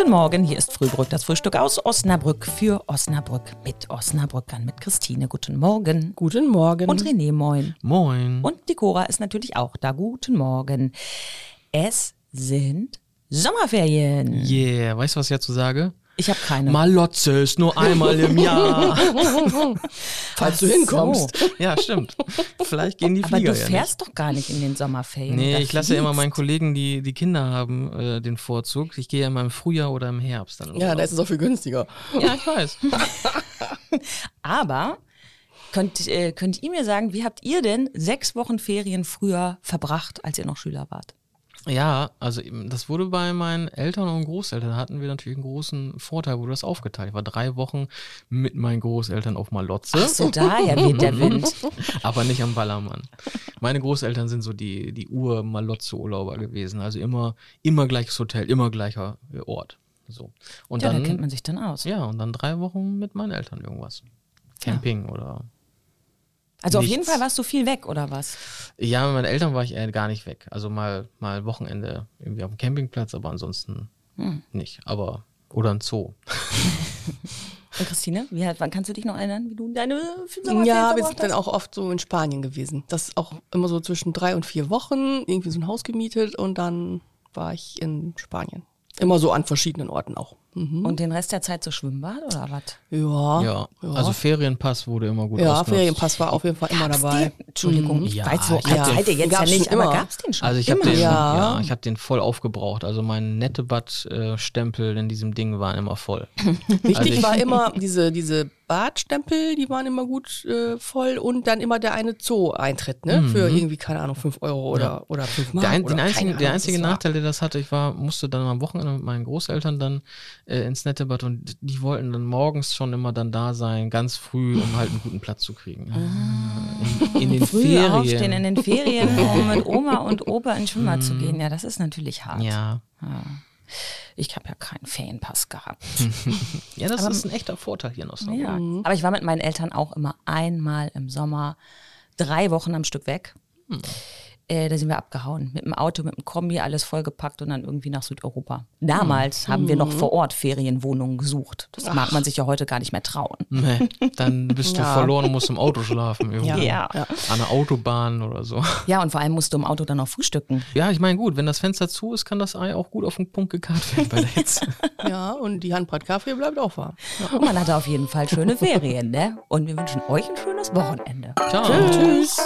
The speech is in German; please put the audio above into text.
Guten Morgen, hier ist Frühbrück, das Frühstück aus Osnabrück für Osnabrück mit Osnabrückern, mit Christine. Guten Morgen. Guten Morgen. Und René, moin. Moin. Und die Cora ist natürlich auch da. Guten Morgen. Es sind Sommerferien. Yeah, weißt du, was ich dazu sage? Ich habe keine. Malotze ist nur einmal im Jahr. Falls du hinkommst. So. Ja, stimmt. Vielleicht gehen die Aber Flieger du ja fährst nicht. doch gar nicht in den Sommerferien. Nee, ich lasse ja immer meinen Kollegen, die die Kinder haben, äh, den Vorzug. Ich gehe ja immer im Frühjahr oder im Herbst dann. Ja, da ist es auch viel günstiger. ja, ich weiß. Aber könnt, äh, könnt ihr mir sagen, wie habt ihr denn sechs Wochen Ferien früher verbracht, als ihr noch Schüler wart? Ja, also das wurde bei meinen Eltern und Großeltern, da hatten wir natürlich einen großen Vorteil, wurde das aufgeteilt. Ich war drei Wochen mit meinen Großeltern auf Malotze. Ach so, daher weht der Wind. aber nicht am Ballermann. Meine Großeltern sind so die, die Ur-Malotze-Urlauber gewesen. Also immer, immer gleiches Hotel, immer gleicher äh, Ort. So. Und Ja, dann, da kennt man sich dann aus. ja, und dann drei Wochen mit meinen Eltern irgendwas. Camping oder. Also auf Nichts. jeden Fall warst du viel weg, oder was? Ja, mit meinen Eltern war ich eher gar nicht weg. Also mal, mal Wochenende irgendwie auf dem Campingplatz, aber ansonsten Hm. nicht. Aber, oder ein Zoo. Und Christine, wie, hat- wann kannst du dich noch erinnern, wie du deine Sommerferien Ja, wir sind dann auch oft so in Spanien gewesen. Das ist auch immer so zwischen drei und vier Wochen, irgendwie so ein Haus gemietet und dann war ich in Spanien. Immer so an verschiedenen Orten auch. Mhm. Und den Rest der Zeit so Schwimmbad oder was? Ja, Ja, also Ferienpass wurde immer gut ja, ausgenutzt. Ferienpass war auf jeden Fall immer dabei. Den? Entschuldigung, ich Ja, weiß so ich hab alt jetzt ja gab's nicht, schon aber immer. gab's den schon? Also ich habe den, ja. Ja. ich habe den voll aufgebraucht. Also mein Nettebad-Stempel in diesem Ding waren immer voll. Wichtig Also ich- war immer diese, diese Badstempel, die waren immer gut äh, voll und dann immer der eine Zoo-Eintritt, ne? Für irgendwie, keine Ahnung, fünf Euro oder, oder fünf Mark. Der, ein, oder den einzigen, keine der Ahnung, einzige. Nachteil, der das hatte, ich war, musste dann am Wochenende mit meinen Großeltern dann äh, ins Nettebad und die wollten dann morgens schon immer dann da sein, ganz früh, um halt einen guten Platz zu kriegen. In, in den Früh Ferien. aufstehen in den Ferien, um mit Oma und Opa ins Schwimmbad zu gehen. Ja, das ist natürlich hart. ja. Ich habe ja keinen Ferienpass gehabt. ja, das ist ein echter Vorteil hier in Osnabrück. Ja. Aber ich war mit meinen Eltern auch immer einmal im Sommer drei Wochen am Stück weg. Äh, da sind wir abgehauen. Mit dem Auto, mit dem Kombi, alles vollgepackt und dann irgendwie nach Südeuropa. Damals haben wir noch vor Ort Ferienwohnungen gesucht. Das mag man sich ja heute gar nicht mehr trauen. Nee, dann bist du Ja. verloren und musst im Auto schlafen. Irgendwo. Ja. An der Autobahn oder so. Ja, und vor allem musst du im Auto dann noch frühstücken. Ja, ich meine, gut, wenn das Fenster zu ist, kann das Ei auch gut auf den Punkt gekarrt werden bei der Hitze. Ja, und die Handbratkaffee bleibt auch warm. Und man hatte auf jeden Fall schöne Ferien, ne? Und wir wünschen euch ein schönes Wochenende. Ciao. Tschüss.